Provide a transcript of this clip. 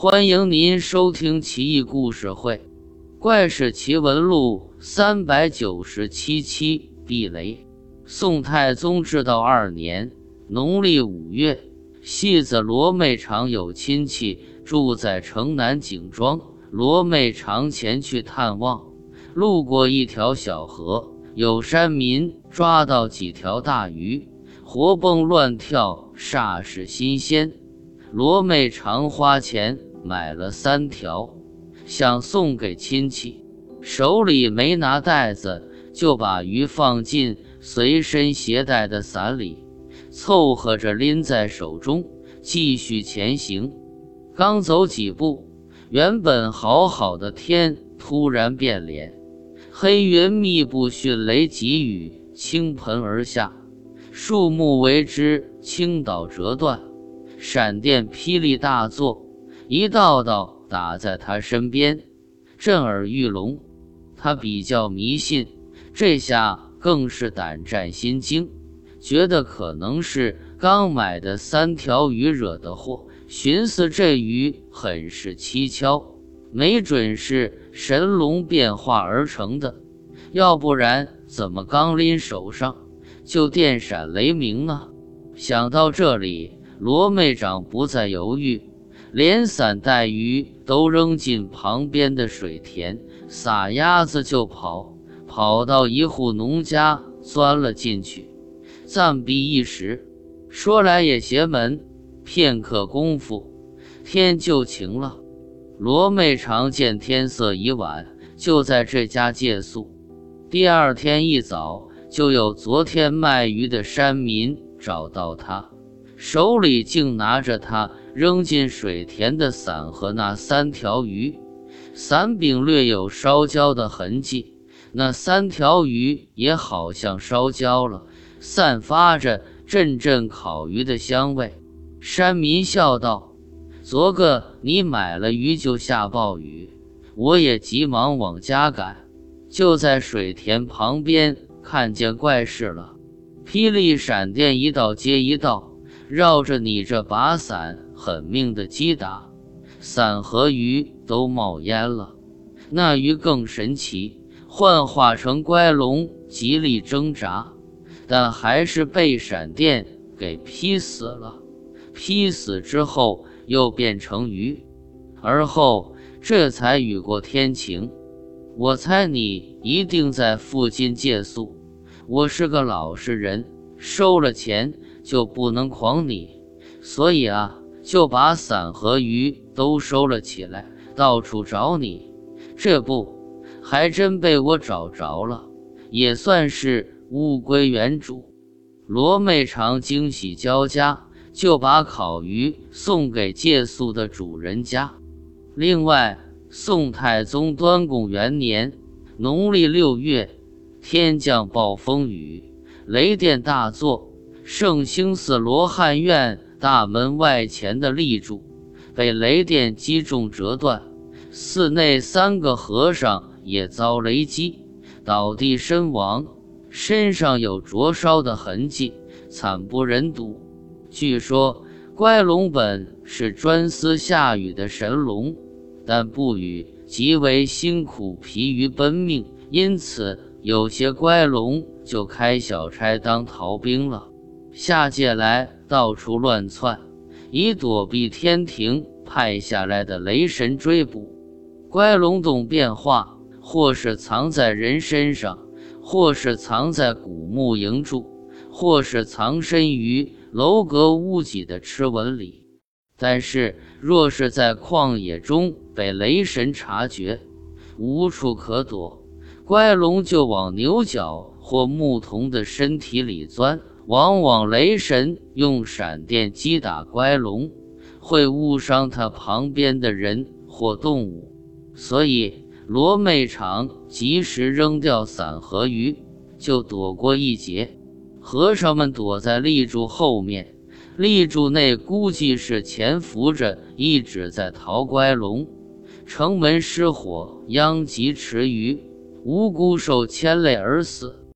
欢迎您收听《奇异故事会·怪事奇闻录》三百九十七期。避雷。宋太宗至道二年农历五月，戏子罗妹常有亲戚住在城南景庄，罗妹常前去探望。路过一条小河，有山民抓到几条大鱼，活蹦乱跳，煞是新鲜。罗妹常花钱。买了三条，想送给亲戚，手里没拿袋子，就把鱼放进随身携带的伞里，凑合着拎在手中，继续前行。刚走几步，原本好好的天突然变脸，黑云密布，迅雷急雨倾盆而下，树木为之倾倒折断，闪电霹雳大作。一道道打在他身边，震耳欲聋。他比较迷信，这下更是胆战心惊，觉得可能是刚买的三条鱼惹的祸。寻思这鱼很是蹊跷，没准是神龙变化而成的，要不然怎么刚拎手上就电闪雷鸣呢？想到这里，罗妹长不再犹豫。连伞带鱼都扔进旁边的水田，撒丫子就跑，跑到一户农家钻了进去，暂避一时。说来也邪门，片刻功夫，天就晴了。罗妹常见天色已晚，就在这家借宿。第二天一早，就有昨天卖鱼的山民找到他，手里竟拿着他。扔进水田的伞和那三条鱼，伞柄略有烧焦的痕迹，那三条鱼也好像烧焦了，散发着阵阵烤鱼的香味。山民笑道：“昨个你买了鱼就下暴雨，我也急忙往家赶，就在水田旁边看见怪事了，霹雳闪电一道接一道，绕着你这把伞。”狠命的击打，伞和鱼都冒烟了。那鱼更神奇，幻化成乖龙，极力挣扎，但还是被闪电给劈死了。劈死之后又变成鱼，而后这才雨过天晴。我猜你一定在附近借宿。我是个老实人，收了钱就不能诓你，所以啊。就把伞和鱼都收了起来，到处找你。这不，还真被我找着了，也算是物归原主。罗妹常惊喜交加，就把烤鱼送给借宿的主人家。另外，宋太宗端拱元年农历六月，天降暴风雨，雷电大作，圣兴寺罗汉院。大门外前的立柱被雷电击中折断，寺内三个和尚也遭雷击，倒地身亡，身上有灼烧的痕迹，惨不忍睹。据说乖龙本是专司下雨的神龙，但不雨极为辛苦，疲于奔命，因此有些乖龙就开小差当逃兵了。下界来。到处乱窜，以躲避天庭派下来的雷神追捕。乖龙洞变化，或是藏在人身上，或是藏在古墓营柱，或是藏身于楼阁屋脊的螭纹里。但是，若是在旷野中被雷神察觉，无处可躲，乖龙就往牛角或牧童的身体里钻。往往雷神用闪电击打乖龙，会误伤他旁边的人或动物，所以罗妹场及时扔掉伞和鱼，就躲过一劫。和尚们躲在立柱后面，立柱内估计是潜伏着一直在逃乖龙。城门失火，殃及池鱼，无辜受牵累而死。